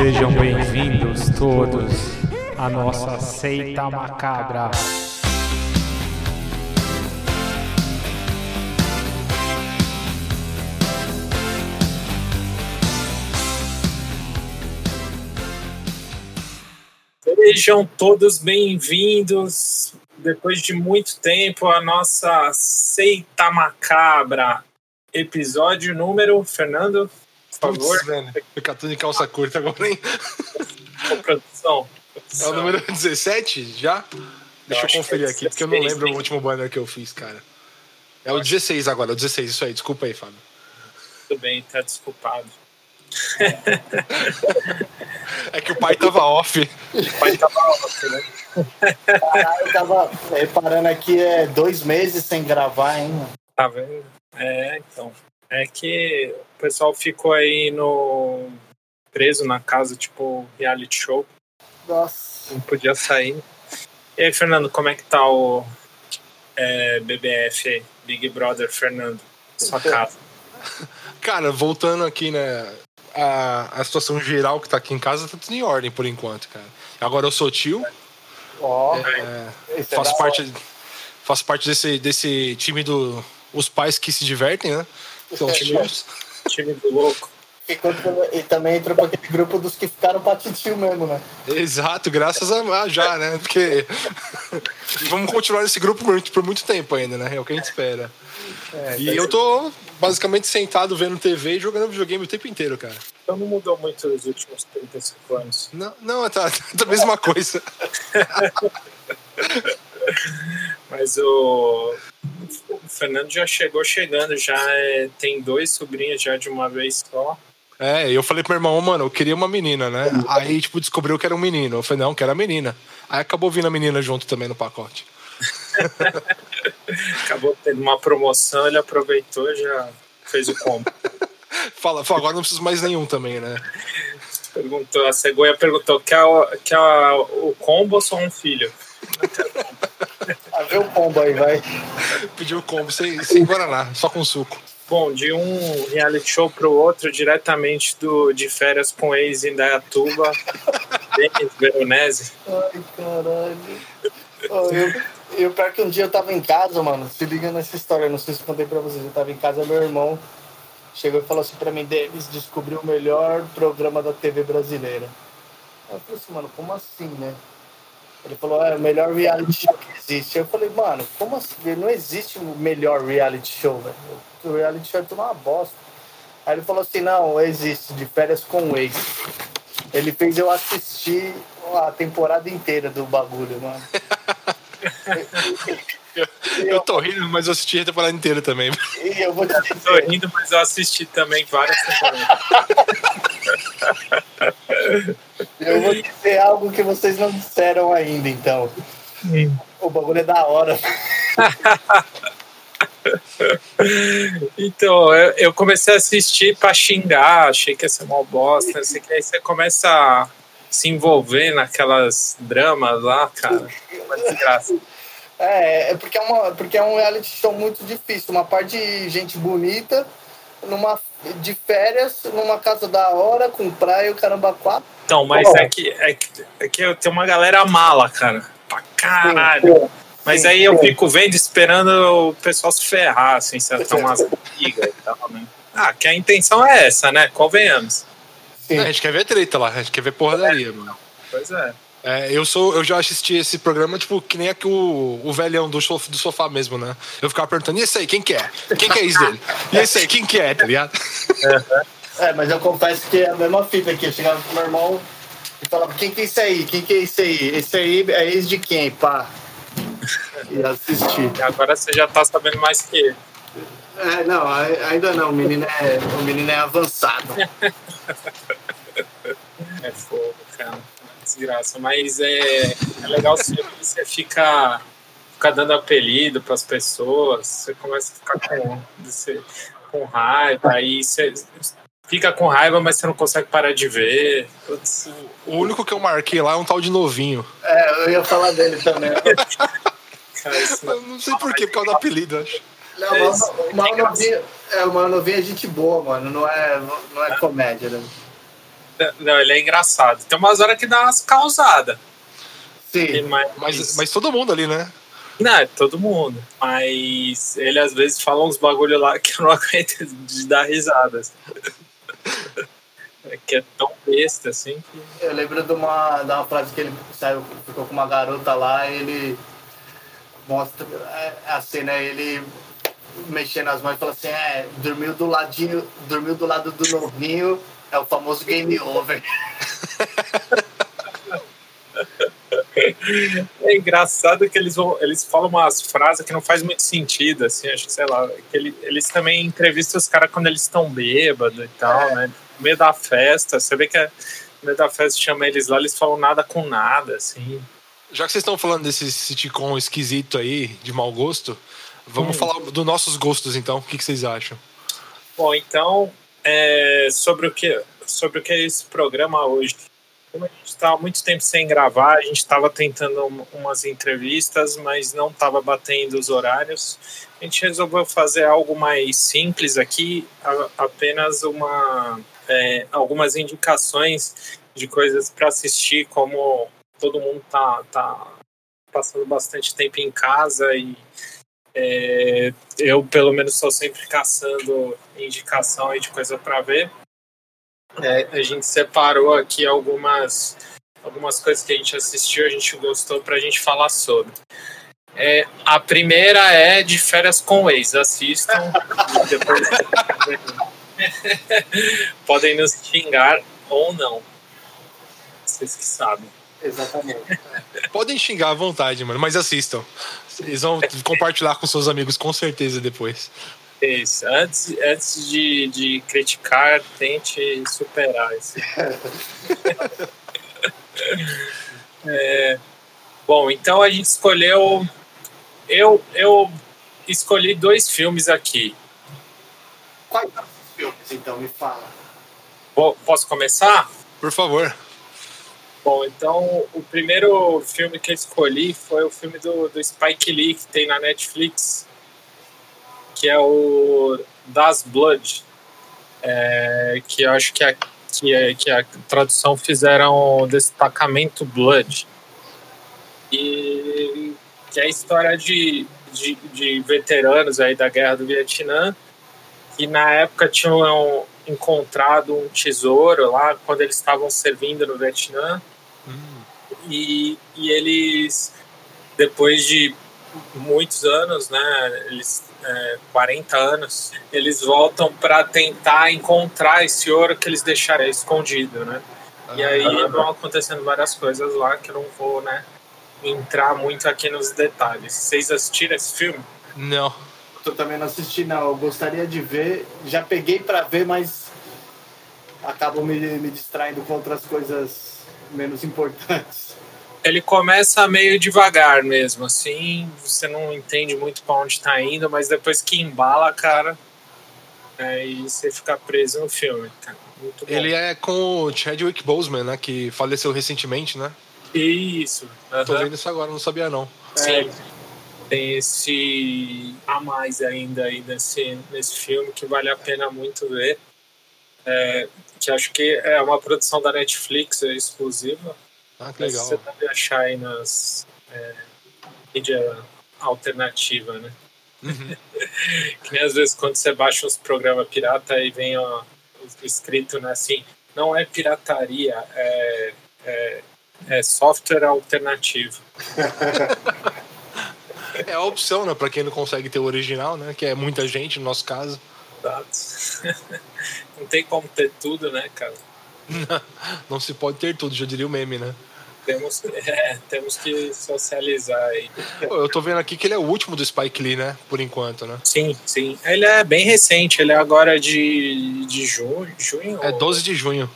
Sejam bem-vindos todos à nossa seita macabra. Sejam todos bem-vindos, depois de muito tempo, à nossa Seita Macabra. Episódio número, Fernando, favor. Putz, velho. Fica tudo em calça curta agora, hein? Ô, produção. É o número 17 já? Deixa eu, conferir é aqui, porque eu não 16, lembro hein? o último banner que eu fiz, cara. É o 16 agora, o 16, isso aí, desculpa aí, Fábio. Tudo bem, tá desculpado. É que o pai tava off. O pai tava off, né? Caralho, eu tava reparando aqui, é dois meses sem gravar, hein? Tá vendo? É, então. É que o pessoal ficou aí no. preso na casa, tipo, reality show. Nossa. Não podia sair. E aí, Fernando, como é que tá o é, BBF aí? Big Brother Fernando? Sua casa. Cara, voltando aqui, né? A, a situação geral que tá aqui em casa tá tudo em ordem por enquanto, cara. Agora eu sou tio, Ó, é, é faço, parte, faço parte desse, desse time do. Os pais que se divertem, né? São tios. Time do louco. Ficou pelo- E também entrou pra aquele grupo dos que ficaram pra titio mesmo, né? Exato, graças a, já, né? Porque vamos continuar nesse grupo por muito, por muito tempo ainda, né? É o que a gente espera. É, E eu tô basicamente sentado vendo TV e jogando videogame o tempo inteiro, cara. Então não mudou muito nos últimos 35 anos. Não, não tá, tá a mesma coisa. Mas o, o Fernando já chegou chegando, já é- tem dois sobrinhos já de uma vez só. É, eu falei pro meu irmão, mano, eu queria uma menina, né? Aí, tipo, descobriu que era um menino. Eu falei, não, que era menina. Aí acabou vindo a menina junto também no pacote. Acabou tendo uma promoção, ele aproveitou e já fez o combo. Fala, fala, agora não preciso mais nenhum também, né? Perguntou, a cegonha perguntou: quer, o- quer o combo ou só um filho? Ah, vê o combo aí, vai. Pediu combo sem, sem Guaraná, só com suco. Bom, de um reality show pro outro, diretamente do, de férias com ex em Dayatuba, Denis Veronese. Ai, caralho. Eu, eu, pior que um dia eu tava em casa, mano. Se liga nessa história, não sei se contei pra vocês. Eu tava em casa, meu irmão chegou e falou assim pra mim: Denis, descobriu o melhor programa da TV brasileira. Eu falei assim, mano, como assim, né? Ele falou, é o melhor reality show que existe. Eu falei, mano, como assim? Não existe o melhor reality show, velho. O reality show é tudo uma bosta. Aí ele falou assim, não, existe, de férias com o ex. Ele fez eu assistir a temporada inteira do bagulho, mano. Eu tô rindo, mas eu assisti a temporada inteira também. E eu vou te Tô dizer, rindo, mas eu assisti também várias temporadas. eu vou dizer algo que vocês não disseram ainda, então. O bagulho é da hora. Então, eu, eu comecei a assistir pra xingar, achei que ia ser uma bosta, que. Aí você começa a se envolver naquelas dramas lá, cara. É, é porque é, uma, porque é um reality show muito difícil. Uma parte de gente bonita, numa, de férias, numa casa da hora, com praia e o caramba quatro. Então, mas é que, é que, é que eu tenho uma galera mala, cara. Pra caralho. Mas aí eu fico vendo, esperando o pessoal se ferrar, assim, se atar umas brigas e tal, né? Ah, que a intenção é essa, né? Convenhamos. Sim. A gente quer ver treta lá, a gente quer ver porradaria, mano. Pois é. É, eu sou, eu já assisti esse programa, tipo, que nem aqui o, o velhão do, sof- do sofá mesmo, né? Eu ficava perguntando, e esse aí, quem que é? Quem que é isso dele? E esse aí, quem que é, tá ligado? É, mas eu confesso que é a mesma fita aqui. Eu chegava pro meu irmão e falava, quem que é isso aí? Quem que é isso aí? Esse aí é ex de quem? Pá. E assistir. E agora você já tá sabendo mais que ele. É, não, ai- ainda não. O menino é, o menino é avançado. É fogo, cara. Desgraça. Mas é, é legal se você fica, fica dando apelido pras pessoas, você começa a ficar com, você, com raiva, aí você fica com raiva, mas você não consegue parar de ver. O único que eu marquei lá é um tal de novinho. É, eu ia falar dele também. Eu não sei porquê, por causa do apelido, acho. Não, É o. Mano Novinho é, é gente boa, mano. Não é, não é comédia, né? Não, ele é engraçado. Tem umas horas que dá umas causadas. Sim. Mas, Mas, mas todo mundo ali, né? Não, é todo mundo. Mas ele às vezes fala uns bagulho lá que eu não aguento de dar risadas. É que é tão besta assim que. Eu lembro de uma, de uma frase que ele saiu, ficou com uma garota lá e ele mostra é, a cena, ele mexendo as mãos e fala assim, é, dormiu do ladinho, dormiu do lado do novinho, é o famoso game over. É engraçado que eles vão, eles falam umas frases que não faz muito sentido, assim, acho que sei lá, que ele, eles também entrevistam os caras quando eles estão bêbados e tal, né? No meio da festa, você vê que é, no meio da festa chama eles lá, eles falam nada com nada, assim. Já que vocês estão falando desse sitcom esquisito aí, de mau gosto, vamos falar dos nossos gostos então. O que, que vocês acham? Bom, então, é, sobre, o que, sobre o que é esse programa hoje. Como a gente estava muito tempo sem gravar, a gente estava tentando um- umas entrevistas, mas não estava batendo os horários. A gente resolveu fazer algo mais simples aqui, a- apenas uma, é, algumas indicações de coisas para assistir, como todo mundo tá, tá passando bastante tempo em casa e é, eu, pelo menos, estou sempre caçando indicação aí de coisa para ver. É, a gente separou aqui algumas, algumas coisas que a gente assistiu, a gente gostou para a gente falar sobre. É, a primeira é de férias com ex. Assistam. depois podem nos xingar ou não. Vocês que sabem. Exatamente. Podem xingar à vontade, mano, mas assistam. Eles vão compartilhar com seus amigos com certeza depois. Isso. Antes, antes de, de criticar, tente superar esse. É, bom, então a gente escolheu. Eu, eu escolhi dois filmes aqui. Quais são os filmes, então, me fala. Posso começar? Por favor. Bom, então o primeiro filme que eu escolhi foi o filme do, do Spike Lee que tem na Netflix, que é o Das Blood, é, que eu acho que a, que, é, que a tradução fizeram Destacamento Blood. E que é a história de, de, de veteranos aí da Guerra do Vietnã que na época tinham encontrado um tesouro lá quando eles estavam servindo no Vietnã e, e eles depois de muitos anos, né, eles é, 40 anos, eles voltam para tentar encontrar esse ouro que eles deixaram escondido, né? E aí vão acontecendo várias coisas lá que eu não vou, né, entrar muito aqui nos detalhes. Vocês assistiram esse filme? Não. Eu também não assisti, não. Eu gostaria de ver. Já peguei pra ver, mas acabo me, me distraindo com outras coisas menos importantes. Ele começa meio devagar mesmo, assim, você não entende muito para onde tá indo, mas depois que embala, cara, aí você fica preso no filme, cara. Muito bom. Ele é com o Chadwick Boseman, né? Que faleceu recentemente, né? Isso. Tô aham. vendo isso agora, não sabia não. Sim. Tem esse a mais ainda aí nesse, nesse filme que vale a pena muito ver. É, que acho que é uma produção da Netflix, é exclusiva. Ah, que legal. Você deve achar aí nas é, mídia alternativa, né? Uhum. que nem às vezes quando você baixa uns programas pirata aí vem ó, escrito né, assim, não é pirataria, é, é, é software alternativo. É a opção, né? Pra quem não consegue ter o original, né? Que é muita gente, no nosso caso. Exato. Não tem como ter tudo, né, cara? Não se pode ter tudo, já diria o meme, né? Temos, é, temos que socializar aí. Eu tô vendo aqui que ele é o último do Spike Lee, né? Por enquanto, né? Sim, sim. Ele é bem recente, ele é agora de, de junho. junho É ou- 12 de junho.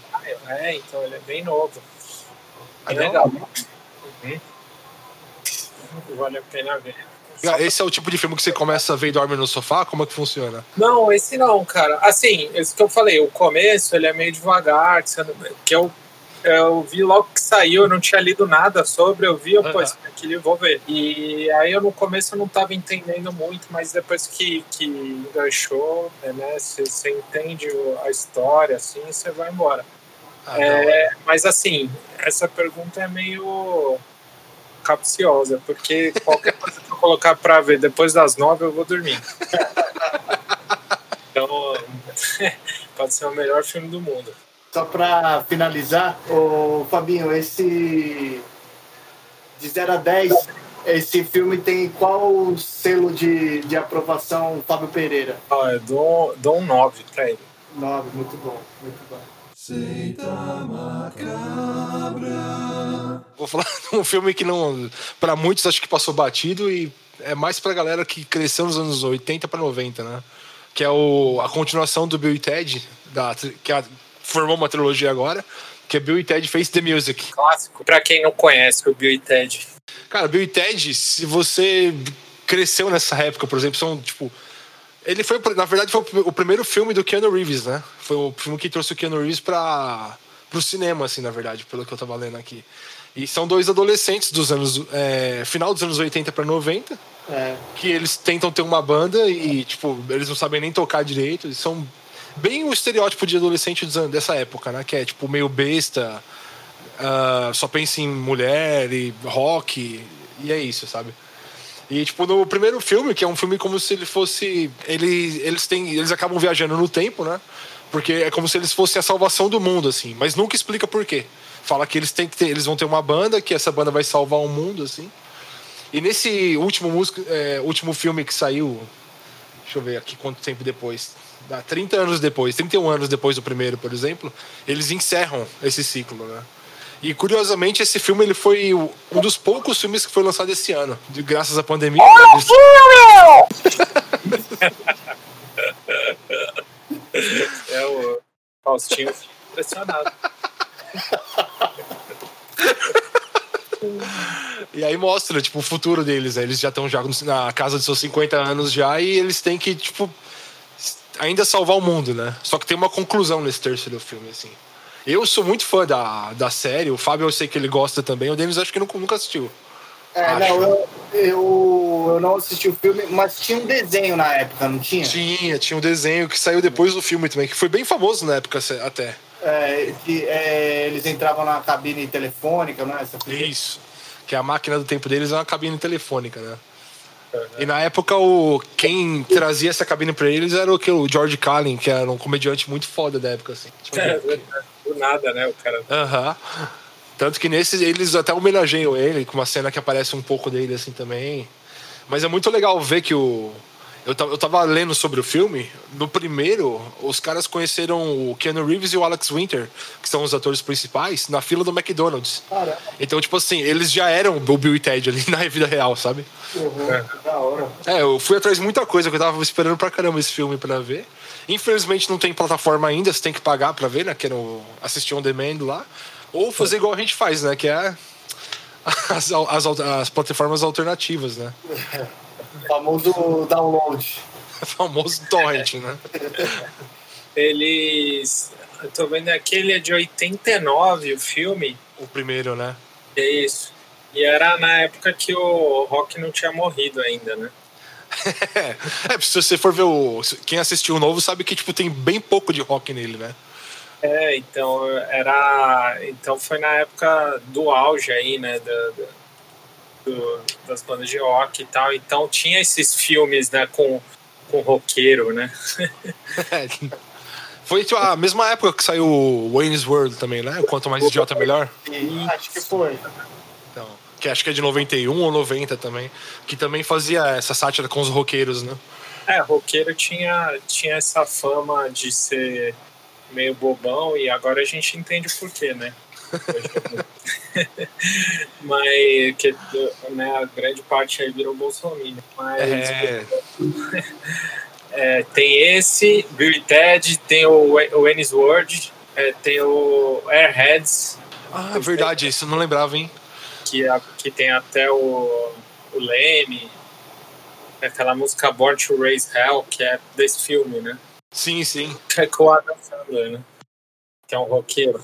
É, então ele é bem novo. Ah, É legal. Uhum. Vale a pena ver. Esse é o tipo de filme que você começa a ver e dorme no sofá? Como é que funciona? Não, esse não, cara. Assim, esse que eu falei, o começo ele é meio devagar, que, eu, eu vi logo que saiu, eu não tinha lido nada sobre, eu vi, eu, pô, Aham. esse aqui vou ver. E aí eu no começo eu não tava entendendo muito, mas depois que, que enganchou, né, você, você entende a história, assim, você vai embora. Ah, não. É, mas assim, essa pergunta é meio capciosa, porque qualquer coisa que eu colocar pra ver depois das nove eu vou dormir. Então, pode ser o melhor filme do mundo. Só pra finalizar, ô Fabinho, esse de 0 a 10, esse filme tem qual selo de, de aprovação Fábio Pereira? Ó, eu dou, dou um 9 pra ele. 9, muito bom, muito bom. Vou falar de um filme que não. Pra muitos acho que passou batido e é mais pra galera que cresceu nos anos 80 pra 90, né? Que é o, a continuação do Bill e Ted, da, que a- formou uma trilogia agora, que é Bill e Ted Face the Music. Clássico. Pra quem não conhece o Bill e Ted. Cara, Bill e Ted, se você cresceu nessa época, por exemplo, são tipo. Ele foi, na verdade, foi o primeiro filme do Keanu Reeves, né? Foi o filme que trouxe o Keanu Reeves para pro cinema, assim, na verdade, pelo que eu tava lendo aqui. E são dois adolescentes dos anos. é, final dos anos 80 para 90, É, que eles tentam ter uma banda e, tipo, eles não sabem nem tocar direito. Eles são bem o estereótipo de adolescente dessa época, né? Que é, tipo, meio besta, ah, só pensa em mulher e rock, e é isso, sabe? E, tipo, no primeiro filme, que é um filme como se ele fosse. Ele, eles, têm, eles acabam viajando no tempo, né? Porque é como se eles fossem a salvação do mundo, assim. Mas nunca explica por quê. Fala que eles têm que ter, eles vão ter uma banda, que essa banda vai salvar o mundo, assim. E nesse último, músico, é, último filme que saiu. Deixa eu ver aqui quanto tempo depois. Dá 30 anos depois, 31 anos depois do primeiro, por exemplo, eles encerram esse ciclo, né? E curiosamente, esse filme ele foi o- um dos poucos filmes que foi lançado esse ano. De, graças à pandemia. né, eles- É o Faustinho impressionado. E aí mostra, tipo, o futuro deles. né? Eles já estão já na casa dos seus 50 anos já e eles têm que, tipo, ainda salvar o mundo, né? Só que tem uma conclusão nesse terceiro filme, assim. Eu sou muito fã da, da série, o Fábio eu sei que ele gosta também, o Denis acho que nunca, nunca assistiu. é Acho. não, eu, eu, eu não assisti o filme, mas tinha um desenho na época, não tinha? Tinha, tinha um desenho que saiu depois do filme também, que foi bem famoso na época até. É, que é, eles entravam na cabine telefônica, não é? Isso. Que a máquina do tempo deles é uma cabine telefônica, né? E na época, o, quem trazia essa cabine pra eles era o, que, o George Carlin, que era um comediante muito foda da época, assim. Tipo, É, do nada, né? O cara. Aham. Tanto que nesses eles até homenageiam ele, com uma cena que aparece um pouco dele assim também. Mas é muito legal ver que o. Eu tava, eu tava lendo sobre o filme. No primeiro, os caras conheceram o Keanu Reeves e o Alex Winter, que são os atores principais, na fila do McDonald's. Caramba, Então, tipo assim, eles já eram o Bill e Ted ali na vida real, sabe? horror, que da hora. É, eu fui atrás de muita coisa, que eu tava esperando pra caramba esse filme pra ver. Infelizmente não tem plataforma ainda, você tem que pagar pra ver, né? Que é no assistir on demand lá. Ou fazer igual a gente faz, né? Que é as, as, as plataformas alternativas, né? O famoso download. O famoso torrent, né? Eles. Eu tô vendo aqui, ele é de 89, o filme. O primeiro, né? É isso. E era na época que o Rock não tinha morrido ainda, né? É, se você for ver o. Quem assistiu o novo sabe que, tipo, tem bem pouco de rock nele, né? É, então era. Então foi na época do auge aí, né? Da, da- do- das bandas de rock e tal. Então tinha esses filmes, né, com, com roqueiro, né? É. Foi tipo, a mesma época que saiu o Wayne's World também, né? O Quanto mais idiota, melhor. E acho que foi. Então, que acho que é de 91 ou 90 também. Que também fazia essa sátira com os roqueiros, né? É, roqueiro tinha, tinha essa fama de ser meio bobão e agora a gente entende o porquê, né? Mas que né, a grande parte aí virou Bolsonaro. Mas É, é, tem esse, Bill e Ted, tem o, o Ennis Word, é, tem o Airheads, Ah, verdade, isso eu não lembrava, hein? que, é- que tem até o, o Leme, aquela música Born to Raise Hell, que é desse filme, né? Sim, sim. Que é com o Adam Sandler, né? Que é um roqueiro.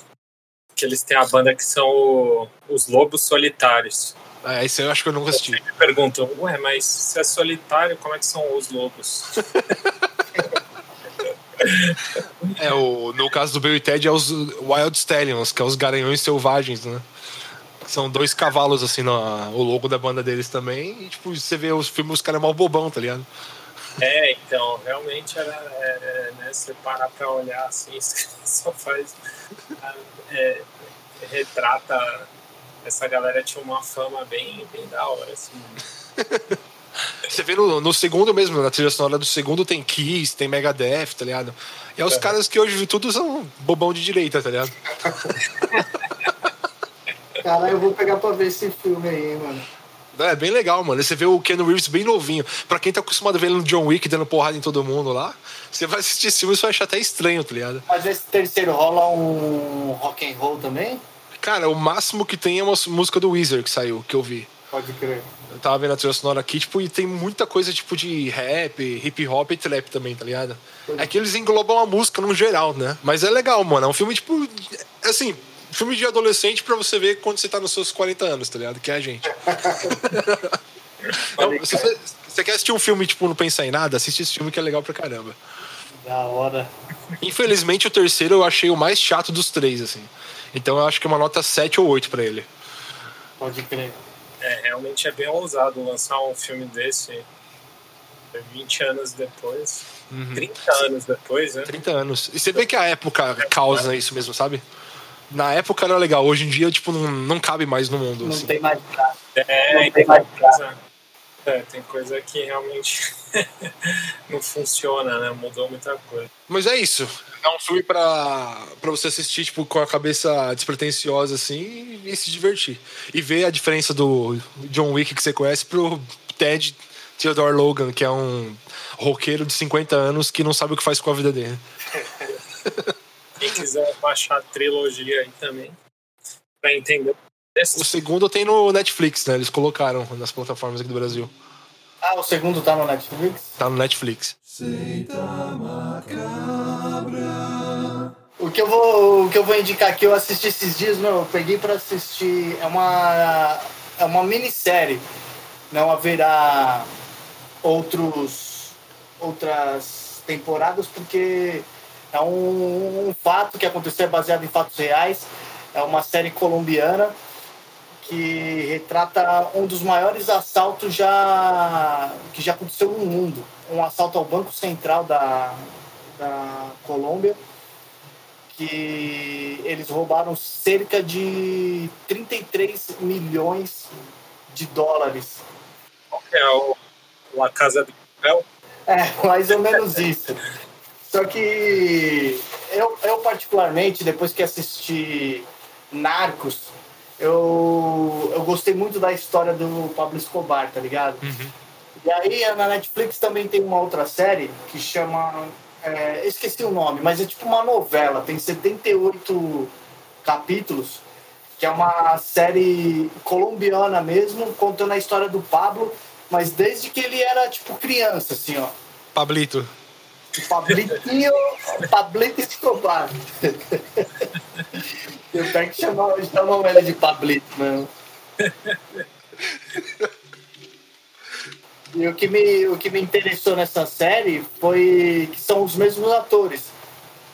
Que eles têm a banda que são o- os Lobos Solitários. É, isso eu acho que eu nunca assisti. Me perguntam, ué, mas se é solitário, como é que são os lobos? É, o, no caso do Bill e Ted é os Wild Stallions, que é os garanhões selvagens, né? São dois cavalos, assim, no, o logo da banda deles também. E, tipo, você vê os filmes, os caras é mal bobão, tá ligado? É, então, realmente era, é, né, você parar pra olhar assim, só faz. É, retrata. Essa galera tinha uma fama bem, bem da hora, assim. Você vê no, no, segundo mesmo, na trilha sonora do segundo tem Kiss, tem Megadeth, tá ligado? E é os é. caras que hoje tudo são bobão de direita, tá ligado? Cara, eu vou pegar pra ver esse filme aí, mano. É bem legal, mano. Você vê o Ken Reeves bem novinho. Pra quem tá acostumado a ver ele no John Wick dando porrada em todo mundo lá, você vai assistir esse filme e vai achar até estranho, tá ligado? Mas esse terceiro rola um rock and roll também? Cara, o máximo que tem é uma música do Weezer que saiu, que eu vi. Pode crer. Eu tava vendo a trilha sonora aqui, tipo, e tem muita coisa tipo de rap, hip hop e trap também, tá ligado? É que eles englobam a música no geral, né? Mas é legal, mano. É um filme, tipo, assim, filme de adolescente pra você ver quando você tá nos seus 40 anos, tá ligado? Que é a gente. então, se você, você quer assistir um filme, tipo, não pensar em nada, assiste esse filme que é legal pra caramba. Da hora. Infelizmente, o terceiro eu achei o mais chato dos três, assim. Então eu acho que é uma nota 7 ou 8 pra ele. Pode crer. É, realmente é bem ousado lançar um filme desse 20 anos depois. Uhum. 30 anos depois, né? 30 anos. E você vê que a época causa isso mesmo, sabe? Na época era legal, hoje em dia, tipo, não, não cabe mais no mundo. Não assim. tem mais É, não tem mais coisa, é, tem coisa que realmente não funciona, né? Mudou muita coisa. Mas é isso. É um filme pra, pra você assistir, tipo, com a cabeça despretensiosa, assim, e se divertir. E ver a diferença do John Wick que você conhece pro Ted Theodore Logan, que é um roqueiro de 50 anos que não sabe o que faz com a vida dele. Quem quiser baixar a trilogia aí também, pra entender. O segundo tem no Netflix, né? Eles colocaram nas plataformas aqui do Brasil. Ah, o segundo tá no Netflix? Tá no Netflix. O que eu vou, o que eu vou indicar aqui, eu assisti esses dias, não, eu peguei para assistir, é uma é uma minissérie. Não haverá outros outras temporadas porque é um, um fato que aconteceu é baseado em fatos reais. É uma série colombiana que retrata um dos maiores assaltos já que já aconteceu no mundo, um assalto ao Banco Central da, da Colômbia, que eles roubaram cerca de 33 milhões de dólares. Qual é o La Casa de Papel? É, mais ou menos isso. Só que eu, eu particularmente, depois que assisti Narcos, eu, eu gostei muito da história do Pablo Escobar, tá ligado? Uhum. E aí na Netflix também tem uma outra série que chama. É, esqueci o nome, mas é tipo uma novela, tem 78 capítulos, que é uma série colombiana mesmo, contando a história do Pablo, mas desde que ele era tipo criança, assim, ó. Pablito. Pablitinho, Pablito Escobar. Eu quero que chamar, chamam ele de Pablito mesmo. E o que, me, o que me interessou nessa série foi que são os mesmos atores.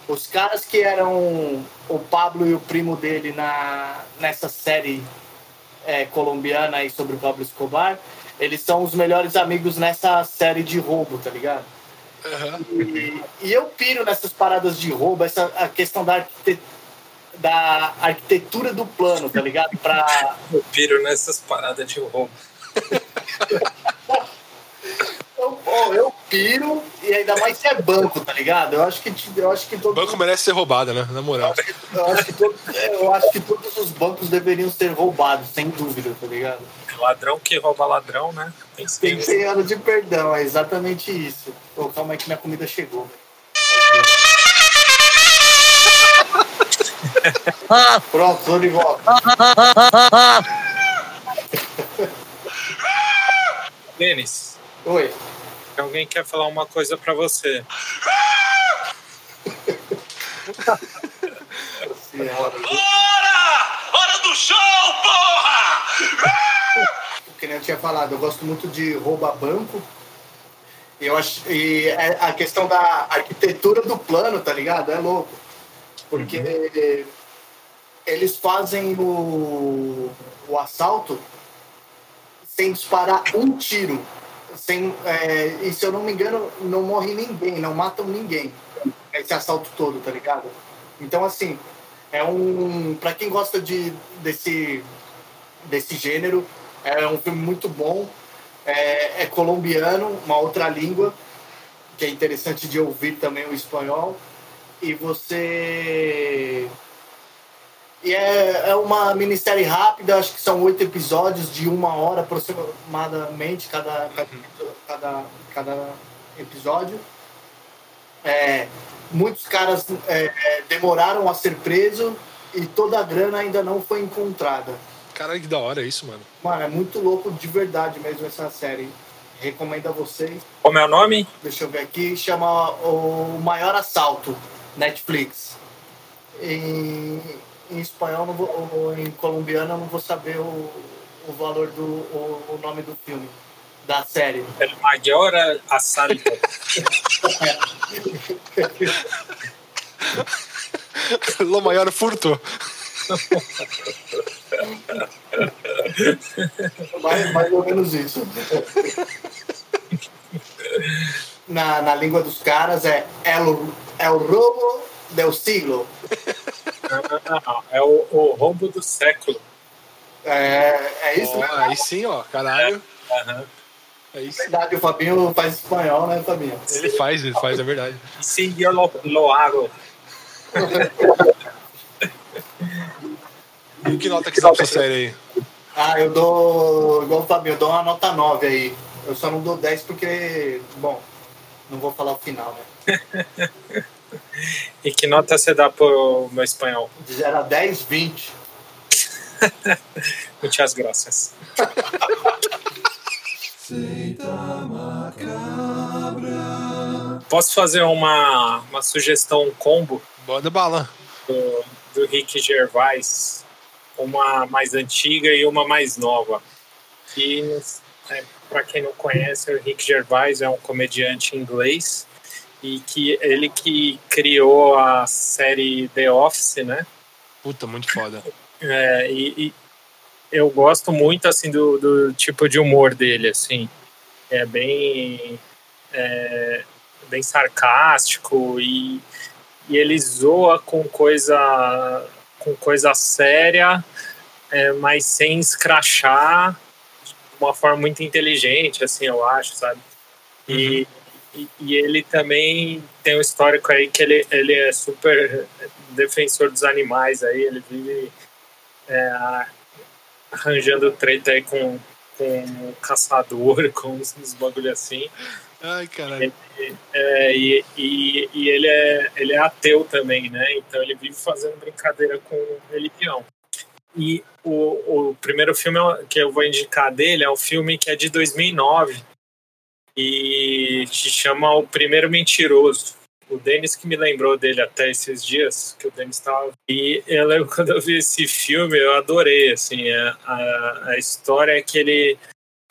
Os caras que eram o Pablo e o primo dele na, nessa série é, colombiana aí sobre o Pablo Escobar, eles são os melhores amigos nessa série de roubo, tá ligado? Uhum. E, e, eu piro nessas paradas de roubo, essa a questão da arquitetura da arquitetura do plano, tá ligado? Pra... Eu piro nessas paradas de roubo. eu, oh, eu piro e ainda mais se é banco, tá ligado? Eu acho que, eu acho que todo... banco merece ser roubado, né? Na moral. Eu acho, que, todo, eu acho que todos os bancos deveriam ser roubados, sem dúvida, tá ligado? Ladrão que rouba ladrão, né? Tem 100 anos de perdão, é exatamente isso. Pô, calma aí que minha comida chegou. Pronto, tô de volta. Denis. Oi. Alguém quer falar uma coisa pra você. Bora! Hora do show, porra! Eu tinha falado, eu gosto muito de rouba banco. Eu acho, e é a questão da arquitetura do plano, tá ligado? É louco. Porque uhum. eles fazem o, o assalto sem disparar um tiro. Sem, é, e se eu não me engano, não morre ninguém, não matam ninguém. Esse assalto todo, tá ligado? Então, assim, é um. Pra quem gosta de, desse, desse gênero, é um filme muito bom. É, é colombiano, uma outra língua, que é interessante de ouvir também o espanhol. E você e é, é uma minissérie rápida, acho que são oito episódios de uma hora aproximadamente cada, cada, cada episódio. É, muitos caras é, demoraram a ser presos e toda a grana ainda não foi encontrada. Caralho, que da hora isso, mano. Mano, é muito louco de verdade mesmo essa série. Recomendo a vocês. Como é o nome? Deixa eu ver aqui. Chama O Maior Assalto, Netflix. E em espanhol vou, ou em colombiano eu não vou saber o, o valor do o, o nome do filme, da série. El maior assalto. Lo maior furto. Mais, mais ou menos isso. Na, na língua dos caras é El, el Robo del Siglo. Não, não, é o, o roubo do século. É, é isso, oh, né? Aí sim, ó, caralho. É, uhum. É isso. verdade, o Fabinho faz espanhol, né, Fabinho? Ele faz, ele faz, é verdade. Sim, eu lo, lo hago. e que nota que dá pra essa série aí? Ah, eu dou, igual o Fabinho, eu dou uma nota 9 aí. Eu só não dou 10 porque, bom, não vou falar o final, né? E que nota você dá pro meu espanhol? De 0 a 10, 20. Muitas graças. Posso fazer uma, uma sugestão combo? Bota bala. Do, do Rick Gervais. Uma mais antiga e uma mais nova. Que, é, para quem não conhece, o Rick Gervais é um comediante inglês e que ele que criou a série The Office, né? Puta, muito foda. É, e, e, eu gosto muito assim do, do, tipo de humor dele, assim, é bem é, bem sarcástico e, e ele zoa com coisa com coisa séria, é, mas sem escrachar, de uma forma muito inteligente, assim, eu acho, sabe? E, uhum. E, ele também tem um histórico aí que ele, ele é super defensor dos animais aí, ele vive é, arranjando treta aí com, com o caçador, com uns, uns bagulho assim. Ai, caralho. É, e, e, e, ele, é, ele é ateu também, né? Então ele vive fazendo brincadeira com religião. E o, o primeiro filme que eu vou indicar dele é um filme que é de 2009, e se chama O Primeiro Mentiroso. O Denis que me lembrou dele até esses dias, que o Denis estava. E eu lembro quando eu vi esse filme, eu adorei. Assim, a, a, a história é que ele,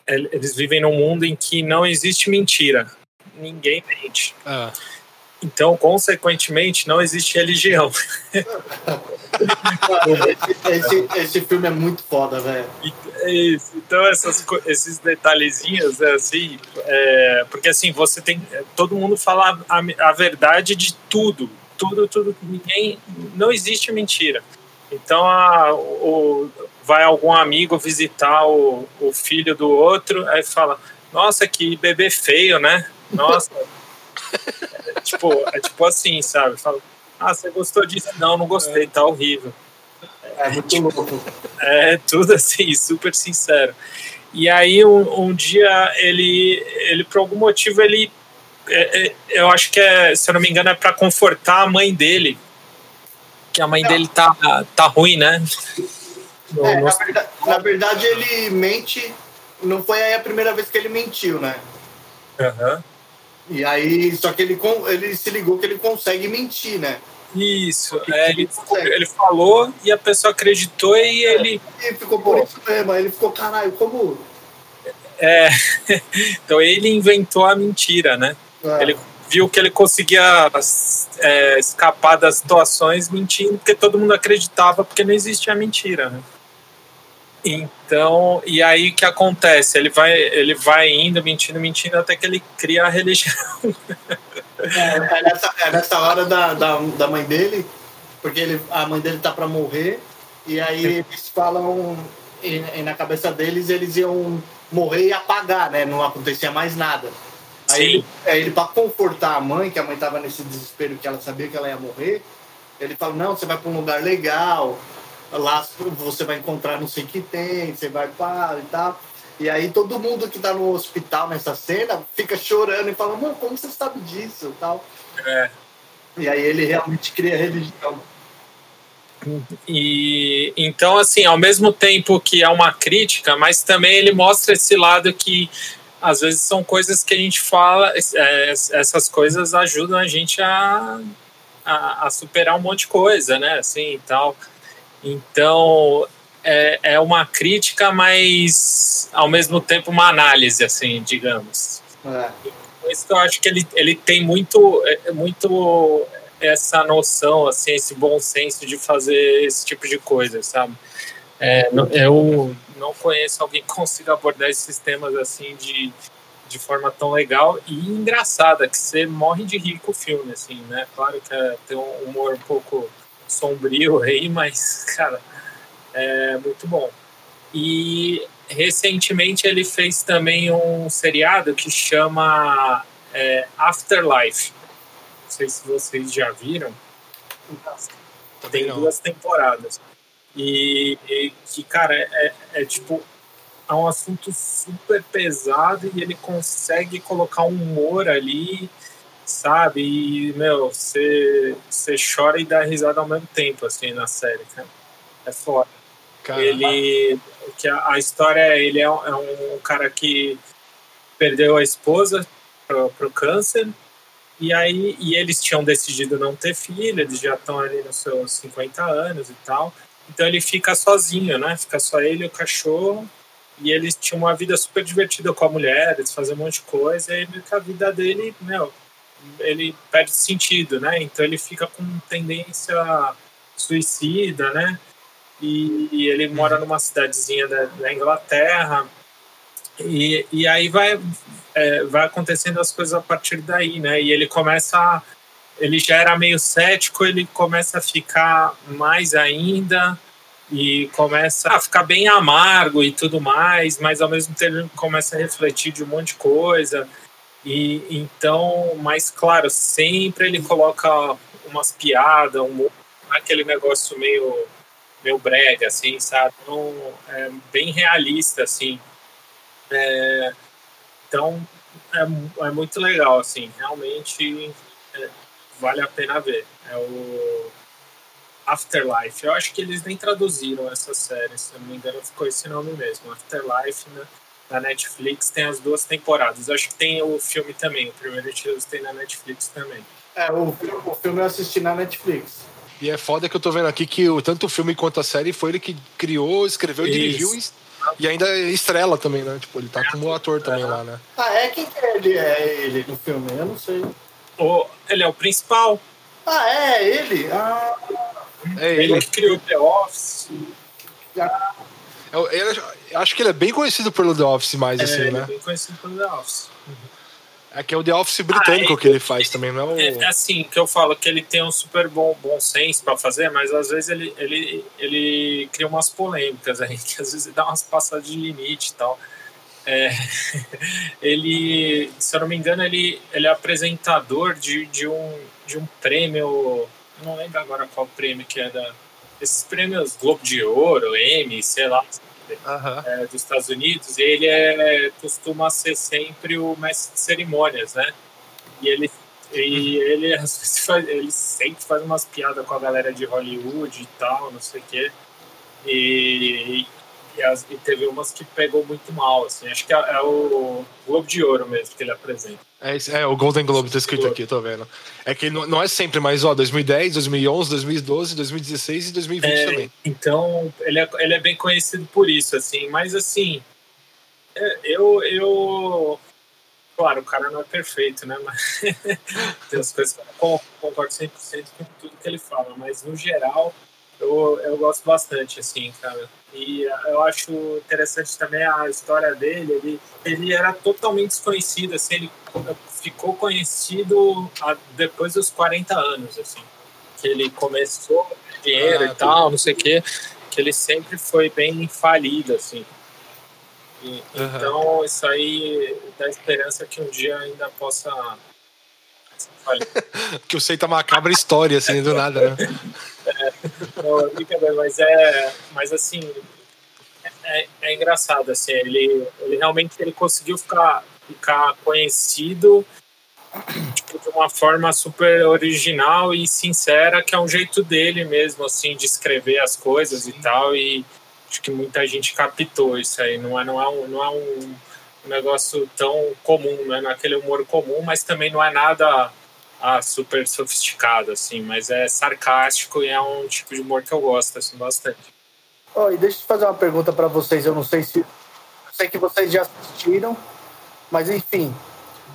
eles vivem num mundo em que não existe mentira. Ninguém mente. Ah. Então, consequentemente, não existe religião. esse, esse, filme é muito foda, velho. Então, essas, esses detalhezinhos, é assim, é, porque assim, você tem. Todo mundo fala a, a verdade de tudo. Tudo, tudo. Ninguém. Não existe mentira. Então, a, o, vai algum amigo visitar o, o filho do outro, aí fala: Nossa, que bebê feio, né? Nossa. é, tipo, é tipo assim, sabe? Fala, ah, você gostou disso? Não, não gostei, tá horrível. É muito louco. É tudo assim, super sincero. E aí um, um dia ele, ele por algum motivo ele, é, é, eu acho que é, se eu não me engano é para confortar a mãe dele, que a mãe não. dele tá, tá ruim, né? No, é, no... Na, verdade, na, verdade, ele mente. Não foi aí a primeira vez que ele mentiu, né? Uhum. E aí, só que ele, ele se ligou que ele consegue mentir, né? Isso, é, ele, ele falou e a pessoa acreditou e ele. E ficou por isso mesmo, ele ficou, caralho, como. É, então ele inventou a mentira, né? É. Ele viu que ele conseguia é, escapar das situações mentindo, porque todo mundo acreditava, porque não existia mentira, né? Então, e aí o que acontece? Ele vai, ele vai indo, mentindo, mentindo, até que ele cria a religião. É, é nessa, é nessa hora da, da, da mãe dele, porque ele, a mãe dele tá pra morrer, e aí eles falam, e, e na cabeça deles, eles iam morrer e apagar, né? Não acontecia mais nada. Aí Sim. ele, é, ele pra confortar a mãe, que a mãe tava nesse desespero que ela sabia que ela ia morrer, ele fala, não, você vai pra um lugar legal, lá você vai encontrar não sei o que tem, você vai para e tal. E aí todo mundo que tá no hospital nessa cena fica chorando e fala, mano, como você sabe disso e tal. É. E aí ele realmente cria religião. E então, assim, ao mesmo tempo que é uma crítica, mas também ele mostra esse lado que às vezes são coisas que a gente fala, é, essas coisas ajudam a gente a, a, a superar um monte de coisa, né? Assim e tal. Então é, é uma crítica, mas ao mesmo tempo uma análise, assim, digamos. É. Por isso que eu acho que ele, ele tem muito, é, muito essa noção, assim, esse bom senso de fazer esse tipo de coisa, sabe? É, eu não conheço alguém que consiga abordar esses temas assim de, de forma tão legal e engraçada, que você morre de rir com o filme, assim, né? Claro que é, tem um humor um pouco sombrio aí, mas, cara, é muito bom. E recentemente ele fez também um seriado que chama é, Afterlife. Não sei se vocês já viram. Tem duas temporadas. E, e que, cara, é, é tipo. É um assunto super pesado e ele consegue colocar um humor ali, sabe? E, meu, você, chora e dá risada ao mesmo tempo, assim, na série, cara. É foda. Cara, Ele. Que a, a história é. Ele é, um- é um cara que perdeu a esposa pro, pro câncer. E aí e eles tinham decidido não ter filho, eles já estão ali nos seus 50 anos e tal. Então ele fica sozinho, né? Fica só ele e o cachorro. E eles tinham uma vida super divertida com a mulher, eles faziam um monte de coisa. E aí meio que a vida dele, meu, ele perde sentido, né? Então ele fica com tendência suicida, né? E, e ele mora numa cidadezinha da, da Inglaterra. E, e aí vai, é, vai acontecendo as coisas a partir daí, né? E ele começa. a- Ele já era meio cético, ele começa a ficar mais ainda e começa a ficar bem amargo e tudo mais, mas ao mesmo tempo ele começa a refletir de um monte de coisa. E então, mas claro, sempre ele coloca umas piadas, um, aquele negócio meio meio brega, assim, sabe? Então, é bem realista, assim. É, então, é, é muito legal, assim. Realmente é, vale a pena ver. É o Afterlife. Eu acho que eles nem traduziram essa série, se não me engano, ficou esse nome mesmo. Afterlife, né? Na Netflix tem as duas temporadas. Eu acho que tem o filme também. O primeiro eles tem na Netflix também. É, o, filme- o filme eu assisti na Netflix. E é foda que eu tô vendo aqui que o, tanto o filme quanto a série foi ele que criou, escreveu, Isso. dirigiu e, e ainda estrela também, né? Tipo, ele tá como ator também lá, né? Ah, é? Quem que é ele, é ele no filme? Eu não sei. O, ele é o principal. Ah, é ele? Ah, É Ele ele. que criou The Office. ah, Eu, eu acho que ele é bem conhecido pelo The Office mais, É, assim, ele é né? bem conhecido pelo The Office. É que é o The Office britânico Ah, é- que ele faz também, não é o. É, é assim que eu falo que ele tem um super bom, bom senso para fazer, mas às vezes ele, ele, ele cria umas polêmicas aí, que às vezes dá umas passadas de limite e tal. É, ele, se eu não me engano, ele, ele é apresentador de, de, um, de um prêmio, eu não lembro agora qual prêmio que é da. Esses prêmios Globo de Ouro, Emmy, sei lá, Aham. é, dos Estados Unidos, ele é, costuma ser sempre o mestre de cerimônias, né? E ele, e ele, às vezes faz- ele sempre faz umas piadas com a galera de Hollywood e tal, não sei o quê. E, e, as- e teve umas que pegou muito mal, assim. Acho que é, é o Globo de Ouro mesmo que ele apresenta. É, é, o Golden Globe tá escrito aqui, tô vendo. É que não, não é sempre, mas ó, 2010, 2011, 2012, 2016 e 2020 É, também. Então, ele é, ele é bem conhecido por isso, assim. Mas, assim, É, eu, eu. Claro, o cara não é perfeito, né? Mas tem as coisas concordo 100% com tudo que ele fala, mas no geral eu, eu gosto bastante, assim, cara. E eu acho interessante também a história dele. Ele, ele era totalmente desconhecido, assim, ele ficou conhecido depois dos 40 anos, assim. Que ele começou dinheiro ah, e tal, não sei o quê. Que ele sempre foi bem falido, assim. E, uhum. Então, isso aí dá esperança que um dia ainda possa que o Seita Macabra história, assim, do nada, né? É, não, brincadeira, mas é. Mas assim. É, é, engraçado, assim, ele, ele realmente ele conseguiu ficar, ficar conhecido tipo, de uma forma super original e sincera, que é um jeito dele mesmo, assim, de escrever as coisas Sim. e tal, e acho que muita gente captou isso aí, não é, não é, um, não é um, um negócio tão comum, não é aquele humor comum, mas também não é nada ah, super sofisticado, assim, mas é sarcástico e é um tipo de humor que eu gosto, assim, bastante. Oh, e deixa eu fazer uma pergunta para vocês, eu não sei se. Sei que vocês já assistiram, mas enfim,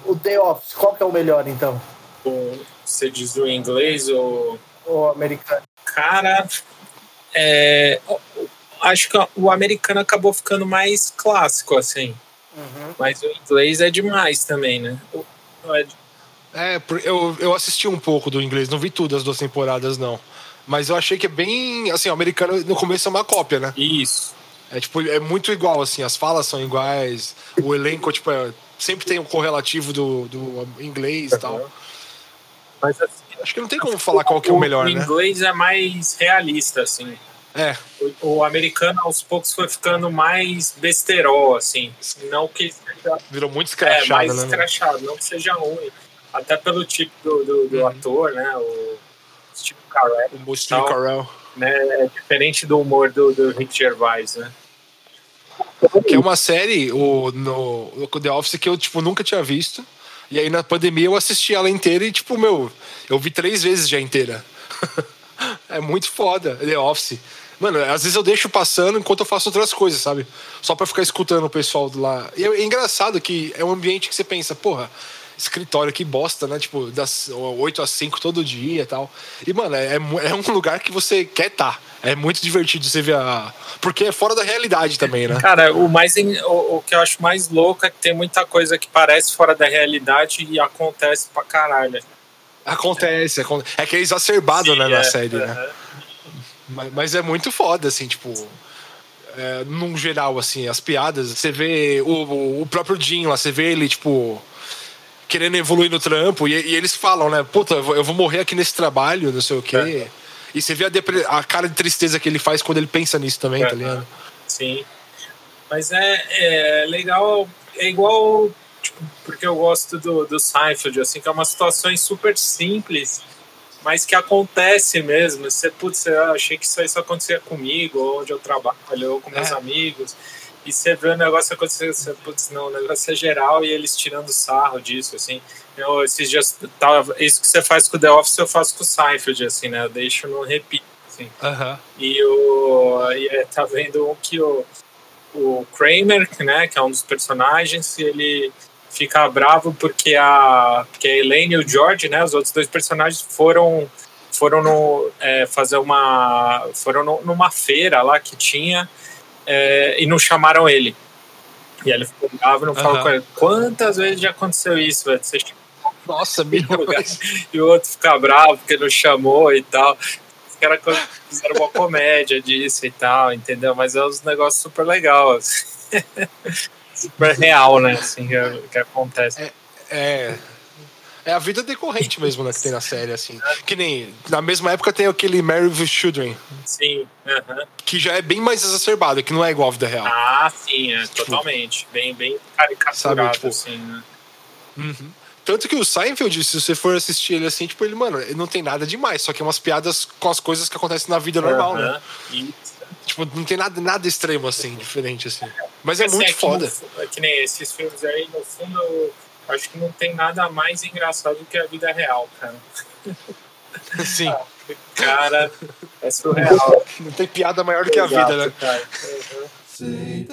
o The Office, qual que é o melhor então? O, você diz o inglês ou. O americano? Cara, é, acho que o americano acabou ficando mais clássico, assim. Uhum. Mas o inglês é demais também, né? É é, eu, eu assisti um pouco do inglês, não vi tudo as duas temporadas, não. Mas eu achei que é bem. Assim, o americano no começo é uma cópia, né? Isso. É tipo, é muito igual, assim, as falas são iguais, o elenco, tipo, é, sempre tem um correlativo do, do inglês e uhum. tal. Mas assim, acho que não tem como falar qual que é o melhor, o né? O inglês é mais realista, assim. É. O, o, americano aos poucos foi ficando mais besterol, assim. Não que seja... Virou muito escrachado, é, mais né? escrachado, não que seja ruim até pelo tipo do, do, do uhum. ator, né? O Steve Carell. O Steve Carell. Né, é diferente do humor do, do Rick Gervais, né? Que é uma série, o, no, no The Office, que eu, tipo, nunca tinha visto. E aí na pandemia eu assisti ela inteira e, tipo, meu, eu vi três vezes já inteira. é muito foda, The Office. Mano, às vezes eu deixo passando enquanto eu faço outras coisas, sabe? Só pra ficar escutando o pessoal lá. E é engraçado que é um ambiente que você pensa, porra, escritório, que bosta, né? Tipo, das 8 às 5 todo dia e tal. E, mano, é, é um lugar que você quer estar. Tá. É muito divertido você ver a. Porque é fora da realidade também, né? Cara, o, mais o, o, que eu acho mais louco é que tem muita coisa que parece fora da realidade e acontece pra caralho. Acontece, é que é exacerbado, Sim, né, na é, série, é, né? Mas, mas, é muito foda, assim, tipo. É, num geral, assim, as piadas, você vê o, o próprio Jim lá, você vê ele, tipo, querendo evoluir no trampo, e, e, eles falam, né? Puta, eu vou morrer aqui nesse trabalho, não sei o quê. É. E você vê a, a, cara de tristeza que ele faz quando ele pensa nisso também, tá é. tá ligado? Sim. Mas é, é legal, é igual, tipo, porque eu gosto do, do Seinfeld, assim, que é uma situação super simples, mas que acontece mesmo. Você, putz, eu achei que isso aí só acontecia comigo, onde eu trabalho, ou com meus é. amigos e você vê o negócio acontecer, você, putz, não, o negócio é geral e eles tirando sarro disso, assim. Eu, esses dias, tava, isso que você faz com o The Office, eu faço com o Seinfeld, assim, né? Eu deixo no repeat, assim. Uhum. E, o, e é, tá vendo um que o, o Kramer, né, que é um dos personagens, ele fica bravo porque a, porque a Elaine e o George, né, os outros dois personagens foram foram no, é, fazer uma foram no, numa feira lá que tinha é, e não chamaram ele. E ele ficou bravo e não falou com ele. Quantas vezes já aconteceu isso, velho? Você Nossa, milhões. E o outro fica bravo porque não chamou e tal. Os caras fizeram uma comédia disso e tal, entendeu? Mas é uns negócios super legais. super real, né? Assim, que, que acontece. É, é, é a vida decorrente mesmo, né, que tem na série, assim. Que nem, na mesma época tem aquele Mary with Children. Sim, uh -huh. Que já é bem mais exacerbado, que não é igual a vida real. Ah, sim, é, tipo, totalmente. Bem, bem caricaturado, sabe, tipo, assim, né? Uhum. Tanto que o Seinfeld, se você for assistir ele assim, tipo, ele, mano, ele não tem nada demais, só que é umas piadas com as coisas que acontecem na vida normal, uh -huh. né? Isso. Tipo, não tem nada, nada extremo assim, diferente, assim. Mas é, assim, muito é foda. No, é que nem esses filmes aí, no fundo acho que não tem nada mais engraçado do que a vida real, cara. Sim. cara, é surreal. Não tem piada maior do que a vida, né? Cara. Uhum.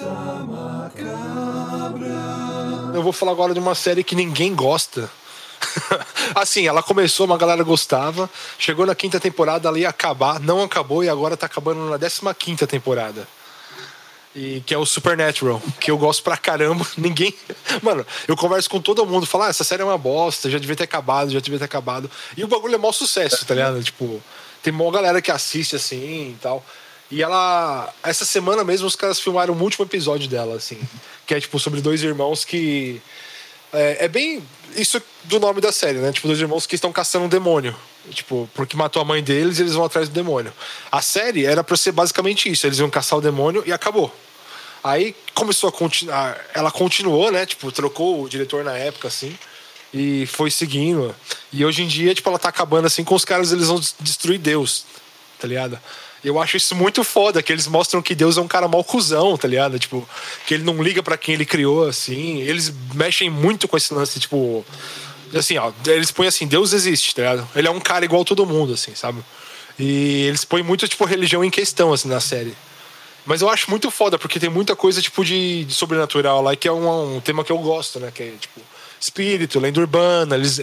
eu vou falar agora de uma série que ninguém gosta. Assim, ela começou, uma galera gostava, chegou na quinta temporada, ela ia acabar, não acabou e agora tá acabando na 15 quinta temporada. E que é o Supernatural, que eu gosto pra caramba. Ninguém. Mano, eu converso com todo mundo, falo, ah, essa série é uma bosta, já devia ter acabado, já devia ter acabado. E o bagulho é maior sucesso, tá ligado? Tipo, tem uma galera que assiste assim e tal. E ela. Essa semana mesmo os caras filmaram o último episódio dela, assim. Que é, tipo, sobre dois irmãos que. É, é bem. Isso do nome da série, né? Tipo, dois irmãos que estão caçando um demônio. Tipo, porque matou a mãe deles eles vão atrás do demônio. A série era pra ser basicamente isso. Eles iam caçar o demônio e acabou. Aí começou a continuar. Ela continuou, né? Tipo, trocou o diretor na época, assim. E foi seguindo. E hoje em dia, tipo, ela tá acabando assim com os caras, eles vão destruir Deus, tá ligado? Eu acho isso muito foda, que eles mostram que Deus é um cara mal cuzão, tá ligado? Tipo, que ele não liga para quem ele criou, assim. Eles mexem muito com esse lance, tipo. Assim, ó, eles põem assim, Deus existe, tá ligado? Ele é um cara igual todo mundo, assim, sabe? E eles põem muito, tipo, religião em questão, assim, na série. Mas eu acho muito foda, porque tem muita coisa, tipo, de, de sobrenatural lá, que é um, um, tema que eu gosto, né? Que é, tipo, espírito, lenda urbana. Eles,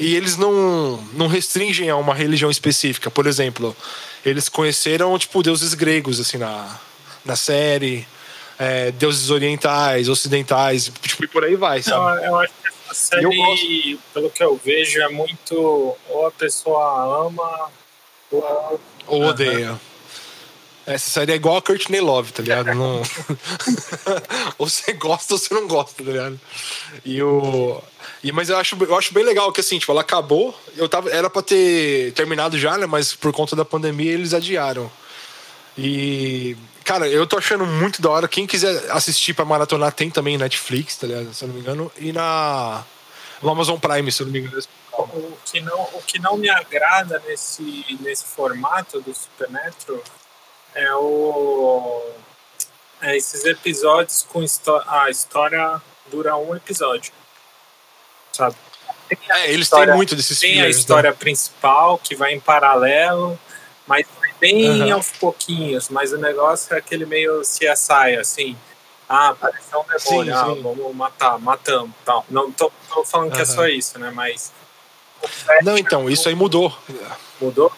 e eles não, não restringem a uma religião específica. Por exemplo, eles conheceram, tipo, deuses gregos, assim, na, na série. É, deuses orientais, ocidentais, tipo, e por aí vai, sabe? Não, eu acho que a série, pelo que eu vejo, é muito... Ou a pessoa ama ou... Ou odeia. Uhum. Essa série é igual a Courtney Love, tá ligado? Não... ou você gosta ou você não gosta, tá ligado? E o. E, mas eu acho, eu acho bem legal que assim, tipo, ela acabou. Eu tava, era pra ter terminado já, né? Mas por conta da pandemia eles adiaram. E. Cara, eu tô achando muito da hora. Quem quiser assistir pra maratonar, tem também Netflix, tá ligado? Se eu não me engano. E na. No Amazon Prime, se eu não me engano. O que não, o que não me agrada nesse, nesse formato do Supernatural é o é esses episódios com a história dura um episódio, sabe? É, eles história, têm muito desses Tem a história né? principal que vai em paralelo, mas bem uhum. aos pouquinhos. Mas o negócio é aquele meio CSI, assim. Ah, apareceu um demônio, sim, ah, sim. vamos matar, matamos, tal. Não tô, tô falando uhum. que é só isso, né? Mas não, então, isso aí mudou. Mudou?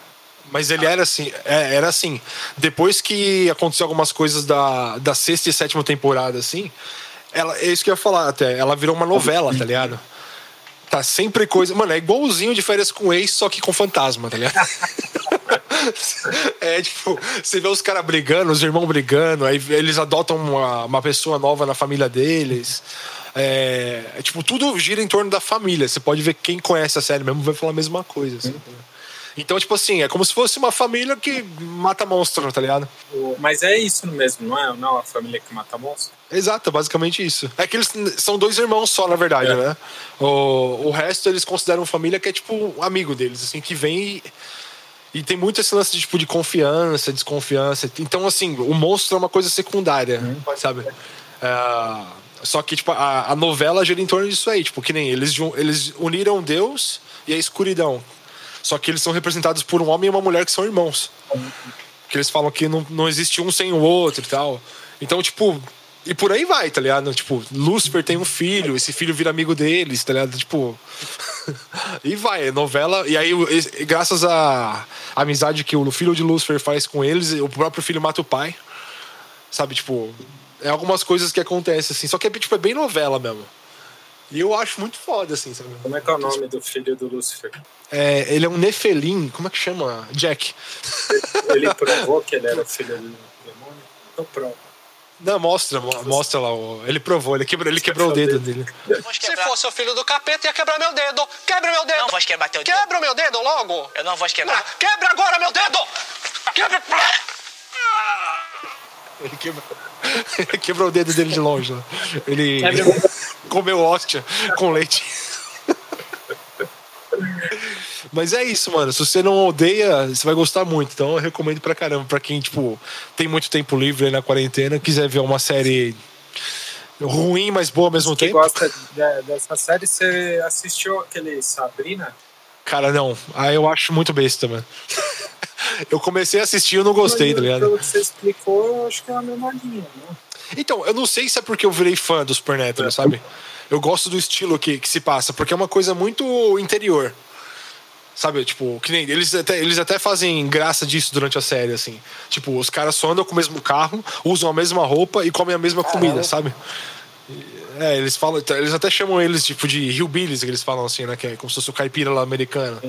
Mas ele era assim, é, era assim. Depois que aconteceu algumas coisas da, da sexta e sétima temporada, assim, ela, é isso que eu ia falar até. Ela virou uma novela, tá ligado? Tá sempre coisa. Mano, é igualzinho de férias com ex, só que com fantasma, tá ligado? é tipo, você vê os caras brigando, os irmãos brigando, aí eles adotam uma, uma pessoa nova na família deles. É, é, tipo, tudo gira em torno da família. Você pode ver quem conhece a série mesmo vai falar a mesma coisa. Assim, tá então, tipo assim, é como se fosse uma família que mata monstro, tá ligado? Mas é isso mesmo, não é? Não, a família que mata monstro? Exato, basicamente isso. É que eles são dois irmãos só, na verdade, é. né? O, o resto eles consideram família que é tipo um amigo deles, assim, que vem e. E tem muito esse lance de, tipo, de confiança, desconfiança. Então, assim, o monstro é uma coisa secundária, hum, sabe? É, só que, tipo, a, a novela gira em torno disso aí. Tipo, que nem eles, eles uniram Deus e a escuridão. Só que eles são representados por um homem e uma mulher que são irmãos. Que eles falam que não, não existe um sem o outro e tal. Então, tipo, e por aí vai, tá ligado? Tipo, Lúcifer tem um filho, esse filho vira amigo deles, tá ligado? Tipo. e vai, é novela. E aí, graças à amizade que o filho de Lúcifer faz com eles, o próprio filho mata o pai. Sabe, tipo. É algumas coisas que acontecem, assim. Só que é, tipo, é bem novela mesmo. E eu acho muito foda, assim, sabe? Como é que é o nome do filho do Lúcifer? É, ele é um Nefelim, como é que chama? Jack. Ele provou que ele era filho do demônio? Então prova. Não, mostra, mostra lá. Ele provou, ele quebrou, ele quebrou o dedo dele. Se fosse o filho do capeta, ia quebrar meu dedo. Quebra meu dedo. Não vou quebrar teu dedo. Quebra meu dedo logo. Eu não vou quebrar. Não, quebra agora meu dedo. Quebra. Ele quebrou, ele quebrou o dedo dele de longe. Né? Ele comeu hóstia com leite. Mas é isso, mano. Se você não odeia, você vai gostar muito. Então eu recomendo pra caramba. Pra quem, tipo, tem muito tempo livre aí na quarentena, quiser ver uma série ruim, mas boa ao mesmo Quem tempo. gosta dessa série, você assistiu aquele Sabrina? Cara, não. Ah, eu acho muito besta, mano. Eu comecei a assistir e eu não gostei, mas, tá ligado? Pelo que você explicou, eu acho que é a mesma linha, né? Então, eu não sei se é porque eu virei fã do Supernatural, é. sabe? eu gosto do estilo que, que se passa, porque é uma coisa muito interior. Sabe, tipo, que nem. Eles até, eles até fazem graça disso durante a série, assim. Tipo, os caras só andam com o mesmo carro, usam a mesma roupa e comem a mesma comida, sabe? É, eles falam. Eles até chamam eles, tipo, de hillbillies, que eles falam assim, né? Que é como se fosse o caipira lá americano.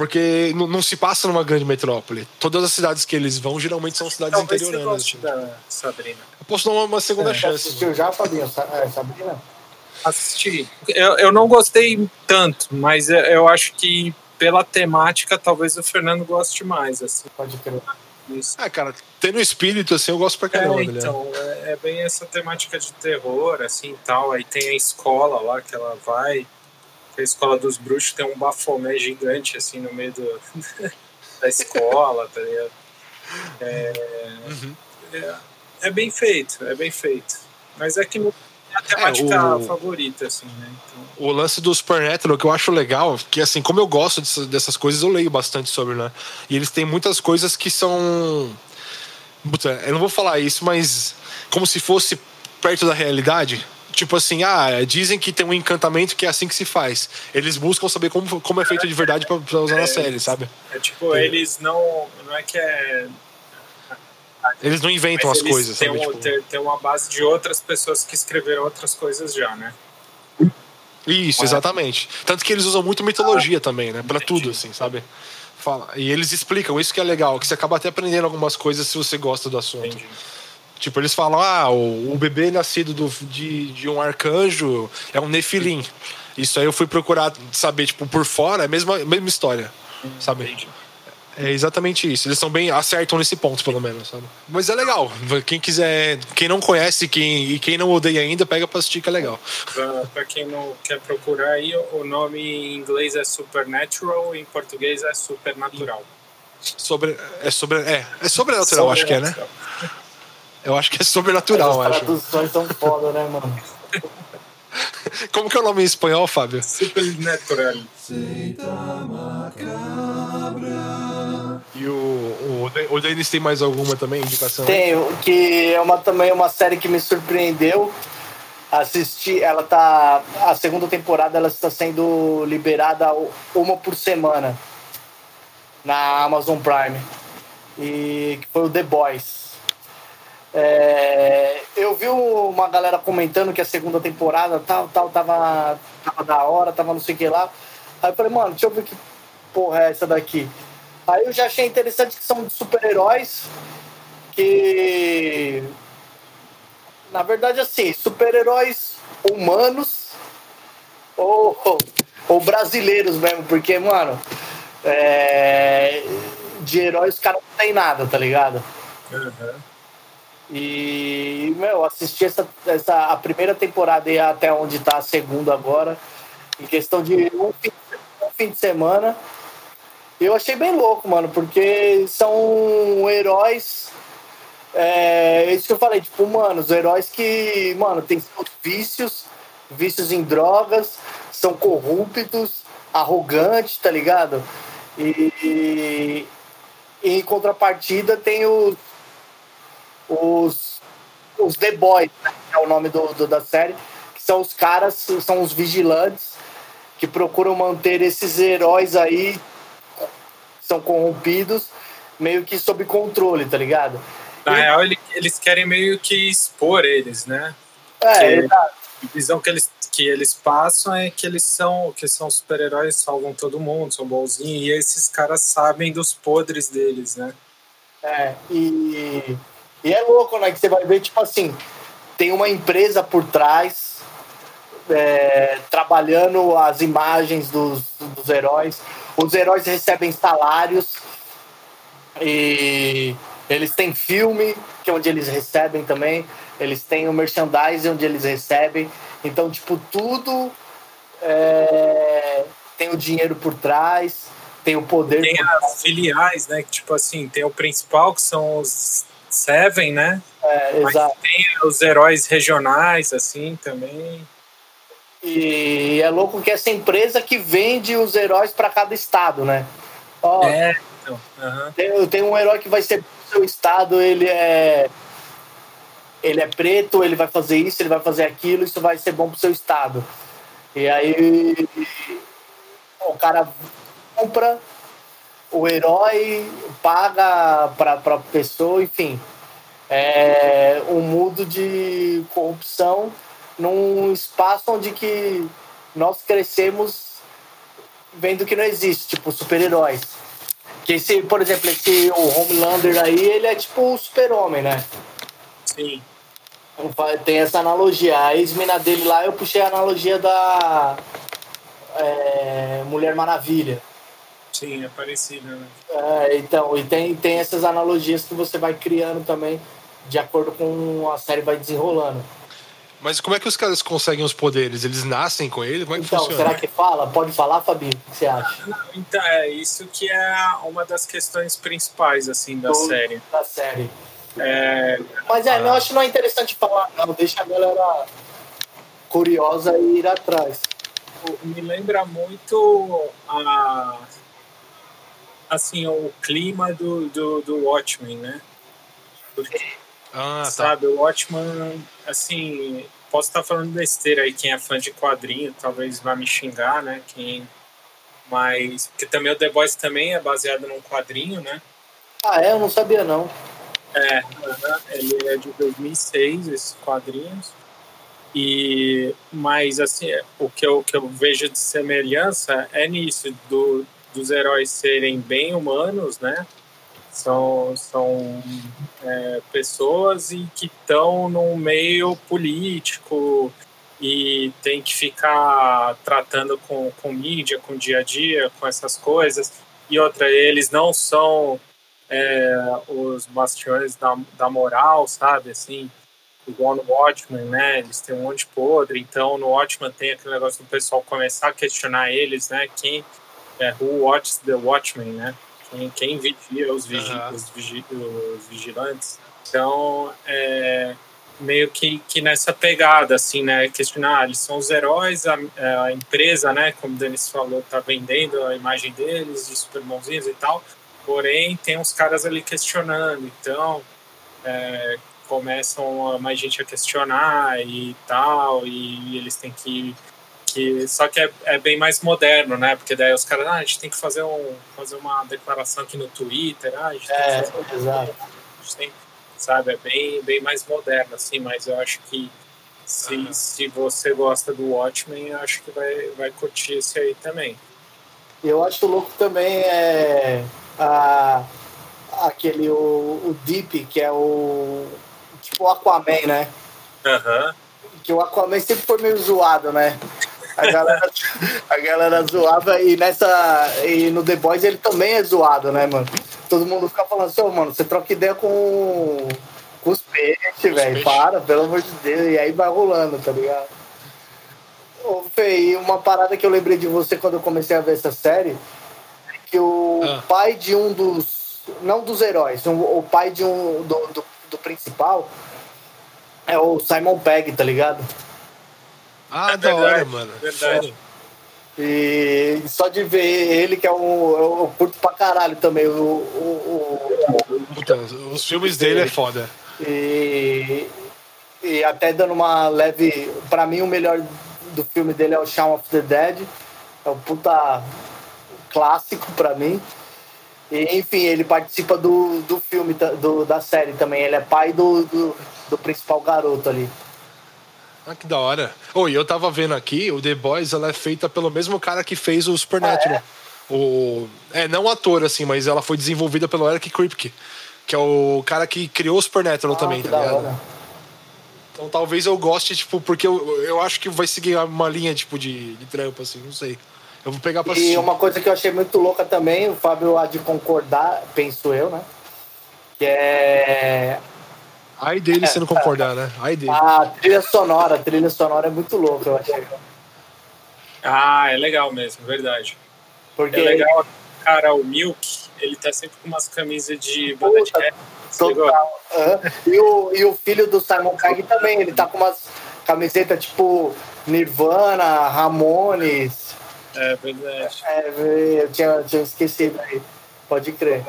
Porque não, não se passa numa grande metrópole. Todas as cidades que eles vão geralmente são cidades Talvez você interioranas. goste assim. da Sabrina. Eu posso dar uma, uma segunda Você chance. assistiu já, Fabinho? É, Sabrina? Assisti. Eu, eu não gostei tanto, mas eu, eu acho que pela temática, talvez o Fernando goste mais, assim. Pode crer. Isso. Ah, cara, tendo espírito, assim, eu gosto pra É, caramba, né? então, é, é bem essa temática de terror, assim, tal. Aí tem a escola lá que ela vai, a escola dos bruxos tem um bafomé gigante, assim, no meio do, da escola, tá ligado? É, Uhum. é, é bem feito, é bem feito. Mas é que não é a temática o- favorita, assim, né? Então, O lance do Supernatural que eu acho legal, que assim, como eu gosto dessas, dessas coisas, eu leio bastante sobre, né? E eles têm muitas coisas que são. Puta, eu não vou falar isso, mas como se fosse perto da realidade. Tipo assim, ah, dizem que tem um encantamento que é assim que se faz. Eles buscam saber como, como é feito de verdade pra, pra usar na série, sabe? é tipo, eles não. Não é que é. Eles não inventam Mas as eles coisas, têm, sabe? um- Tipo, tem, tem uma base de outras pessoas que escreveram outras coisas já, né? Isso, exatamente. Tanto que eles usam muito mitologia também, né? Pra tudo, assim, sabe? Fala. E eles explicam, isso que é legal, que você acaba até aprendendo algumas coisas se você gosta do assunto. Entendi. Tipo, eles falam, ah, o, o bebê nascido do, de, de um arcanjo é um nefilim. Isso aí eu fui procurar saber, tipo, por fora, é a mesma, mesma história, sabe? Entendi. É exatamente isso. Eles são bem, acertam nesse ponto, pelo menos, sabe? Mas é legal. Quem quiser, quem não conhece quem, e quem não odeia ainda, pega pra assistir que é legal. Pra, pra quem não quer procurar aí, o nome em inglês é Supernatural, em português é Supernatural. Sobre, é sobre, é, é sobrenatural, acho que é, né? Eu acho que é sobrenatural, eu As acho. traduções são foda, né, mano? Como que é o nome em espanhol, Fábio? Supernatural. E o, o, o Denis tem mais alguma também, indicação? Tenho, que é uma, também uma série que me surpreendeu. Assisti, ela tá. A segunda temporada ela está sendo liberada uma por semana na Amazon Prime. E que foi o The Boys. É, eu vi uma galera comentando que a segunda temporada tal, tal, tava, tava da hora, tava não sei o que lá. Aí eu falei, mano, deixa eu ver que porra é essa daqui. Aí eu já achei interessante que são super-heróis que. Na verdade, assim, super-heróis humanos ou, ou brasileiros mesmo, porque, mano, é, de heróis os caras não tem nada, tá ligado? Uhum. E, meu, assisti essa, essa, a primeira temporada e até onde tá a segunda agora, em questão de um fim, um fim de semana. Eu achei bem louco, mano, porque são heróis. É isso que eu falei, tipo, mano, os heróis que, mano, tem vícios, vícios em drogas, são corruptos, arrogantes, tá ligado? E, e em contrapartida tem os os, os The Boys, né, que é o nome do, do- da série, que são os caras, são os vigilantes que procuram manter esses heróis aí que são corrompidos meio que sob controle, tá ligado? Na real, ele- eles querem meio que expor eles, né? É, exato. A visão que eles, que eles passam é que eles são, que são super-heróis, salvam todo mundo, são bonzinhos, e esses caras sabem dos podres deles, né? É, e, e é louco, né? Que você vai ver, tipo assim, tem uma empresa por trás é, trabalhando as imagens dos, dos heróis. Os heróis recebem salários e eles têm filme, que é onde eles recebem também. Eles têm o merchandising onde eles recebem. Então, tipo, tudo é, tem o dinheiro por trás, tem o poder Tem as filiais, né? Que, tipo assim, tem o principal, que são os Seven, né? É, Mas exato. tem os heróis regionais, assim, também. E é louco que essa empresa que vende os heróis para cada estado, né? Ó, É, então. aham. tem, tem um herói que vai ser pro seu estado, ele é. ele é preto, ele vai fazer isso, ele vai fazer aquilo, isso vai ser bom pro seu estado. E aí o cara compra, o herói paga para a pessoa, enfim. É um mundo de corrupção num espaço onde que nós crescemos vendo que não existe, tipo, super-heróis. Que esse, por exemplo, esse o Homelander aí, ele é tipo o super-homem, né? Sim. Tem essa analogia. A ex-mina dele lá, eu puxei a analogia da é, Mulher Maravilha. Sim, é parecido, né? É, então, e tem, tem essas analogias que você vai criando também de acordo com a série vai desenrolando. Mas como é que os caras conseguem os poderes? Eles nascem com ele? Como é que então, funciona? será que fala? Pode falar, Fabinho? O que você acha? Então, é isso que é uma das questões principais, assim, da série. Da série. É... Mas é, eu acho que não é interessante falar, não. Deixa a galera curiosa e ir atrás. Me lembra muito a assim, o clima do, do, do Watchmen, né? Porque, Ah, tá. sabe, o Watchmen, assim, posso estar falando besteira aí, quem é fã de quadrinho talvez vá me xingar, né? Quem, mas, porque também o The Boys também é baseado num quadrinho, né? Ah, é? Eu não sabia, não. É, ele é de 2006, esses quadrinhos. E, mas, assim, o que eu, que eu vejo de semelhança é nisso, do, dos heróis serem bem humanos, né? São, são é, pessoas e que estão num meio político e tem que ficar tratando com, com mídia, com dia a dia, com essas coisas. E outra, eles não são é, os bastiões da, da moral, sabe? Assim, igual no Watchmen, né? Eles têm um monte de podre. Então, no Watchmen tem aquele negócio do pessoal começar a questionar eles, né? Quem é who watches the Watchmen, né? Quem, quem vigia os, vigi, Aham. os, vigi, os vigilantes. Então, é meio que, que nessa pegada, assim, né? Questionar, eles são os heróis, a, a empresa, né? Como o Denis falou, tá vendendo a imagem deles de super bonzinhos e tal. Porém, tem uns caras ali questionando. Então, é, começam a, mais gente a questionar e tal, e eles têm que. Que só que é, é bem mais moderno, né? Porque daí os caras, ah, a gente tem que fazer, um, fazer uma declaração aqui no Twitter, ah, a gente tem que É, fazer exato. a gente tem, sabe, é bem, bem mais moderno, assim, mas eu acho que se, se você gosta do Watchmen, eu acho que vai, vai curtir esse aí também. Eu acho louco também é a, aquele, o, o Deep, que é o tipo o Aquaman, né? Aham. Que o Aquaman sempre foi meio zoado, né? A galera, a galera zoava e nessa. E no The Boys ele também é zoado, né, mano? Todo mundo fica falando assim, mano, você troca ideia com, com os peixes, velho. Para, pelo amor de Deus. E aí vai rolando, tá ligado? Ô, Fê, e uma parada que eu lembrei de você quando eu comecei a ver essa série é que o Ah. pai de um dos. Não dos heróis, um- o pai de um. do, do, do principal é o Simon Pegg, tá ligado? Ah, É da hora, verdade, mano. verdade. E só de ver ele, que é um. Eu, curto pra caralho também. O, o, Puta, os filmes dele é foda. o- e, e até dando uma leve. Pra mim, o melhor do filme dele é o Shaun of the Dead. É um puta clássico pra mim. E, enfim, ele participa do, do filme, do, da série também. Ele é pai do, do, do principal garoto ali. Ah, que da hora. Oh, e eu tava vendo aqui, o The Boys, ela é feita pelo mesmo cara que fez o Supernatural. O... É, não ator, assim, mas ela foi desenvolvida pelo Eric Kripke, que é o cara que criou o Supernatural também, Ah, que tá ligado? Então talvez eu goste, tipo, porque eu, eu acho que vai seguir uma linha, tipo, de, de trampo, assim, não sei. Eu vou pegar pra E assistir. uma coisa que eu achei muito louca também, o Fábio há de concordar, penso eu, né? Que é Ai dele se não concordar, né? Ai dele. a trilha sonora. A trilha sonora é muito louca, eu achei. Ah, é legal mesmo, verdade. Porque É legal, cara, o Milk, ele tá sempre com umas camisas de banda de rap. Total. Aham. E, o, e o filho do Simon Pegg também, ele tá com umas camisetas tipo Nirvana, Ramones. É verdade. É, eu tinha, tinha esquecido aí. Pode crer.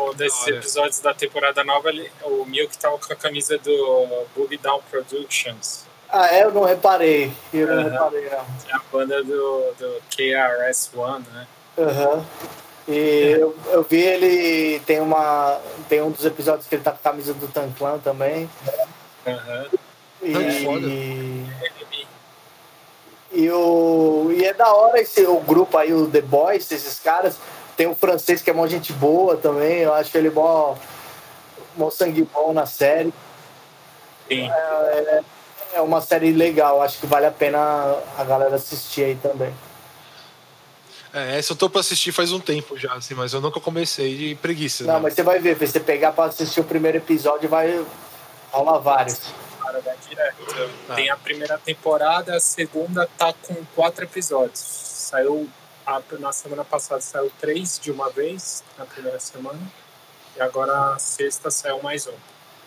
Um desses episódios da temporada nova, ele, o Milk tava com a camisa do Boogie Down Productions. Ah, é? Eu não reparei. Eu não reparei, não. É a banda do, do KRS-One, né? Aham. E eu, eu vi ele. Tem uma. Tem um dos episódios que ele tá com a camisa do Tanclan também. Aham. E, Ah, que foda. e, o, e é da hora esse, o grupo aí, o The Boys, esses caras. Tem o francês que é mó gente boa também. Eu acho ele mó, mó sangue bom na série. Sim. É, é uma série legal, acho que vale a pena a galera assistir aí também. É, essa eu tô pra assistir faz um tempo já, assim, mas eu nunca comecei de preguiça. Não, né? mas você vai ver, você pegar pra assistir o primeiro episódio vai rolar vários. Cara, vai direto. Tem a primeira temporada, a segunda tá com quatro episódios. Saiu a- na semana passada saiu três de uma vez na primeira semana. E agora a sexta saiu mais um.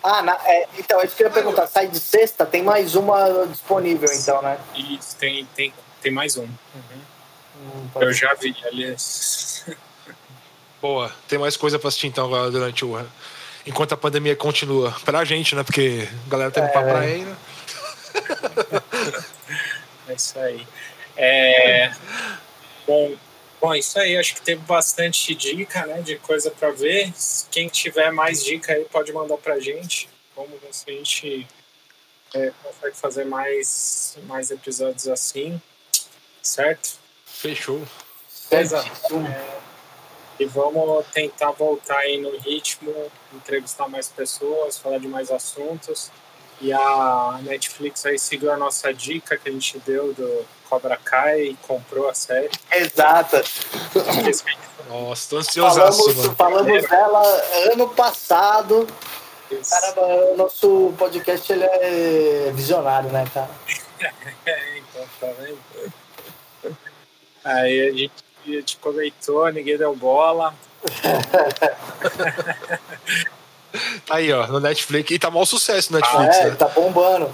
Ah, na- é, então, é isso que eu ia perguntar. Sai de sexta, tem mais uma disponível, então, né? E tem, tem, tem mais um. Hum, pode- Eu já vi, aliás. Boa, tem mais coisa pra assistir então agora durante o. Enquanto a pandemia continua. Pra gente, né? Porque a galera tá indo pra É. praia ainda. É isso aí. É, bom, bom, isso aí. Acho que teve bastante dica, né? De coisa para ver. Quem tiver mais dica aí pode mandar pra gente. Vamos ver se a gente é, consegue fazer mais, mais episódios assim. Certo? Fechou. Certíssimo. E vamos tentar voltar aí no ritmo, entrevistar mais pessoas, falar de mais assuntos. E a Netflix aí seguiu a nossa dica que a gente deu do Cobra Kai e comprou a série. Exata. Nossa, tô ansiosaço, Falamos, mano. falamos dela ano passado. Caramba, o nosso podcast ele é visionário, né, cara? É, então, tá vendo? Aí a gente, a gente comentou, ninguém deu bola. Tá aí, ó, no Netflix. E tá mal sucesso no Ah, Netflix, é, né? tá bombando.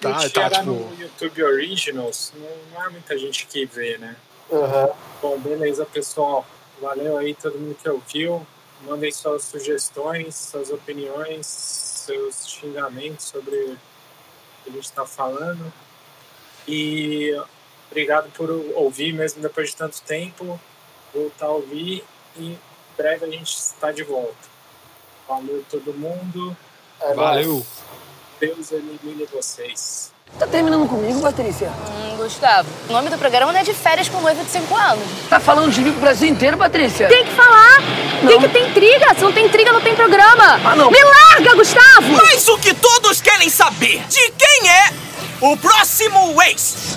Tá, a gente tá, era tipo- no YouTube Originals, não, é muita gente que vê, né? Uhum. Bom, beleza, pessoal. Valeu aí todo mundo que ouviu. Mandem suas sugestões, suas opiniões, seus xingamentos sobre o que a gente está falando. E obrigado por ouvir, mesmo depois de tanto tempo. Voltar a ouvir e em breve a gente está de volta. Valeu todo mundo. É Valeu. nóis. Deus elimine vocês. Tá terminando comigo, Patrícia? Hum, Gustavo, o nome do programa não é de férias com noiva de 5 anos. Tá falando de mim pro Brasil inteiro, Patrícia? Tem que falar! Tem que ter intriga! Se não tem intriga, não tem programa! Ah, não. Me larga, Gustavo! Mas o que todos querem saber, de quem é o próximo ex?